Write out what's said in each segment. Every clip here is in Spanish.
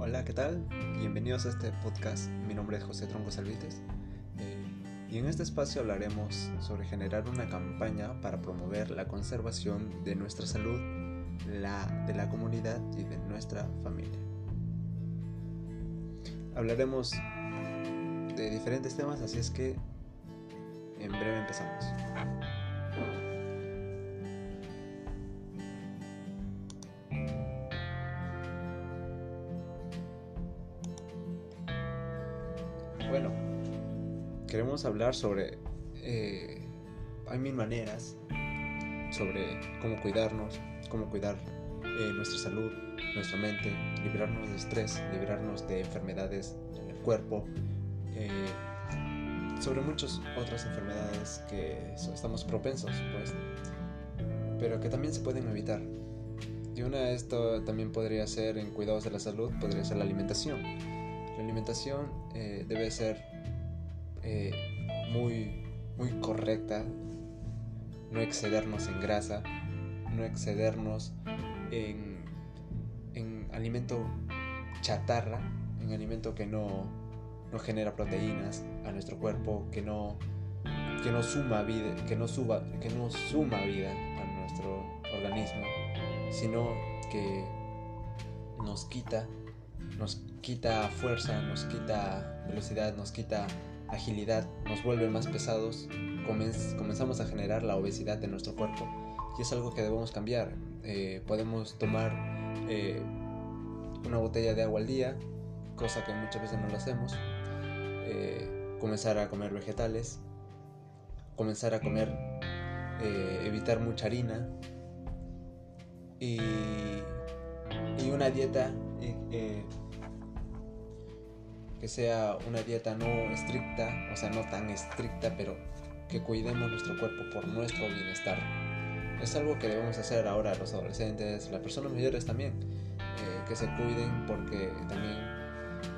¿qué tal? Bienvenidos a este podcast. Mi nombre es José Tronco Salvites eh, y en este espacio hablaremos sobre generar una campaña para promover la conservación de nuestra salud, la de la comunidad y de nuestra familia. Hablaremos de diferentes temas, así es que en breve empezamos. Bueno, queremos hablar sobre... Eh, hay mil maneras sobre cómo cuidarnos, cómo cuidar eh, nuestra salud, nuestra mente, liberarnos de estrés, liberarnos de enfermedades en el cuerpo, eh, sobre muchas otras enfermedades que estamos propensos, pues, pero que también se pueden evitar. Y una de esto también podría ser en cuidados de la salud, podría ser la alimentación la alimentación eh, debe ser eh, muy, muy correcta, no excedernos en grasa, no excedernos en, en alimento chatarra, en alimento que no, no, genera proteínas a nuestro cuerpo, que no, que no suma vida, que no que no suma vida a nuestro organismo, sino que nos quita nos quita fuerza, nos quita velocidad, nos quita agilidad, nos vuelve más pesados, comenzamos a generar la obesidad en nuestro cuerpo y es algo que debemos cambiar. Eh, podemos tomar eh, una botella de agua al día, cosa que muchas veces no lo hacemos, eh, comenzar a comer vegetales, comenzar a comer, evitar mucha harina y, y una dieta que sea una dieta no estricta, o sea, no tan estricta, pero que cuidemos nuestro cuerpo por nuestro bienestar. Es algo que debemos hacer ahora los adolescentes, las personas mayores también, eh, que se cuiden porque también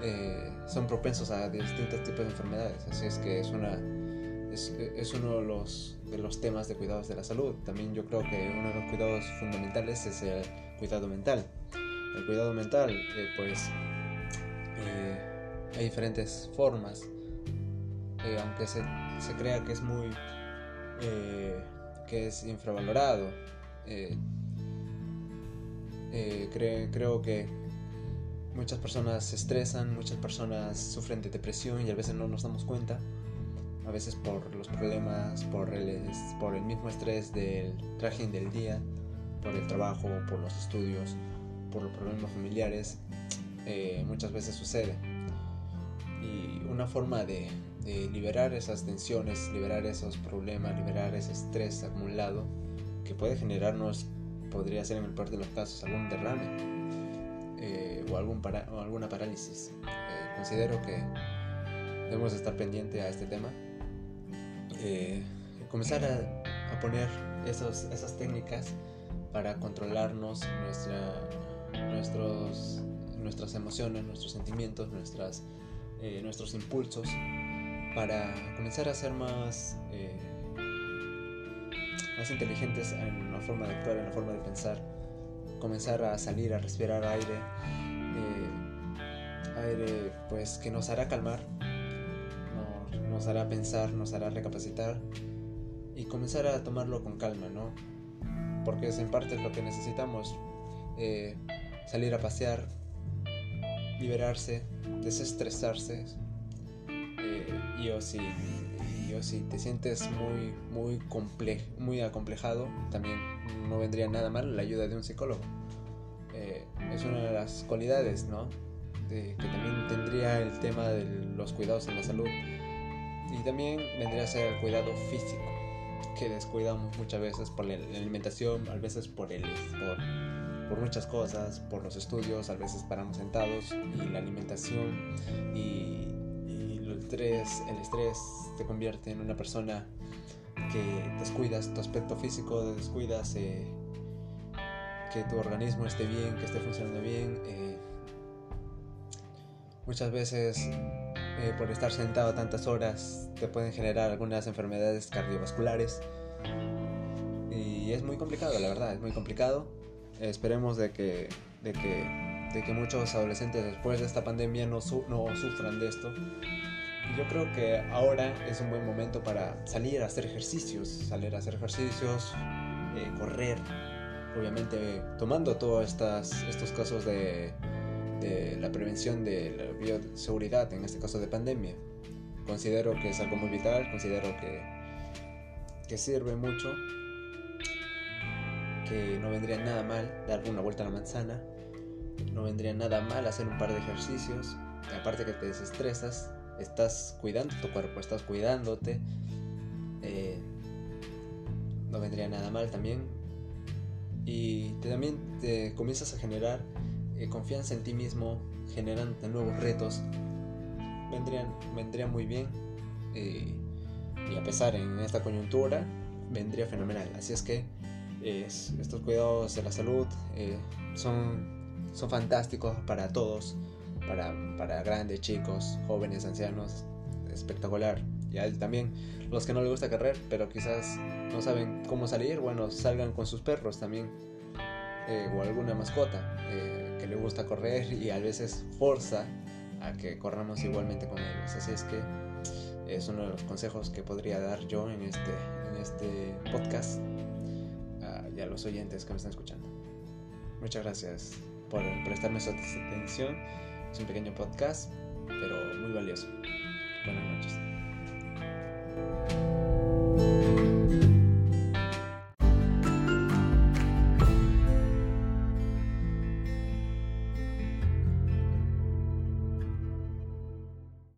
eh, son propensos a distintos tipos de enfermedades. Así es que es, una, es, uno de los, de los temas de cuidados de la salud. También yo creo que uno de los cuidados fundamentales es el cuidado mental. El cuidado mental, eh, pues hay diferentes formas, eh, aunque se, se, crea que es muy, eh, que es infravalorado. Eh, creo que muchas personas se estresan, muchas personas sufren de depresión y a veces no nos damos cuenta. A veces por los problemas, por el, por el mismo estrés del traje del día, por el trabajo, por los estudios, por los problemas familiares, muchas veces sucede una forma de, liberar esas tensiones, liberar esos problemas, liberar ese estrés acumulado que puede generarnos, podría ser en el peor de los casos, algún derrame eh, o, algún o alguna parálisis. Eh, considero que debemos estar pendientes a este tema. Eh, comenzar a, poner esas técnicas para controlarnos nuestras emociones, nuestros sentimientos, nuestras eh, nuestros impulsos para comenzar a ser más, eh, más inteligentes en la forma de actuar, en la forma de pensar, comenzar a salir, a respirar aire, eh, aire pues que nos hará calmar, nos, hará pensar, nos hará recapacitar y comenzar a tomarlo con calma, ¿no? Porque es en parte lo que necesitamos, salir a pasear, liberarse, desestresarse. Eh, y, o si, si te sientes muy, muy, muy acomplejado, también no vendría nada mal la ayuda de un psicólogo. Eh, es una de las cualidades, ¿no? que también tendría el tema de los cuidados en la salud. Y también vendría a ser el cuidado físico, que descuidamos muchas veces por la alimentación, a veces por el, por por muchas cosas, por los estudios, a veces paramos sentados y la alimentación y, el, estrés, el estrés te convierte en una persona que descuidas tu aspecto físico, descuidas eh, que tu organismo esté bien, que esté funcionando bien. Eh, muchas veces eh, por estar sentado tantas horas te pueden generar algunas enfermedades cardiovasculares y es muy complicado, la verdad, es muy complicado esperemos de que, de que de que muchos adolescentes después de esta pandemia no, no sufran de esto. Y yo creo que ahora es un buen momento para salir a hacer ejercicios, salir a hacer ejercicios, eh, correr, obviamente tomando todos estos casos de, de la prevención de la bioseguridad, en este caso de pandemia. Considero que es algo muy vital, considero que, que sirve mucho, no vendría nada mal dar una vuelta a la manzana, no vendría nada mal hacer un par de ejercicios, aparte que te desestresas, estás cuidando tu cuerpo, estás cuidándote, eh, no vendría nada mal también. Y también te comienzas a generar eh, confianza en ti mismo, generan nuevos retos, vendrían, vendría muy bien. Eh, y a pesar en esta coyuntura, vendría fenomenal. Así es que estos cuidados de la salud son, son fantásticos para todos para, para grandes, chicos, jóvenes, ancianos, espectacular. Y también los que no les gusta correr, pero quizás no saben cómo salir, bueno, salgan con sus perros también, eh, o alguna mascota eh, que le gusta correr y a veces forza a que corramos igualmente con ellos. Así es que es uno de los consejos que podría dar yo en este, en este podcast y a los oyentes que me están escuchando. Muchas gracias por prestarme su atención. Es un pequeño podcast, pero muy valioso. Buenas noches.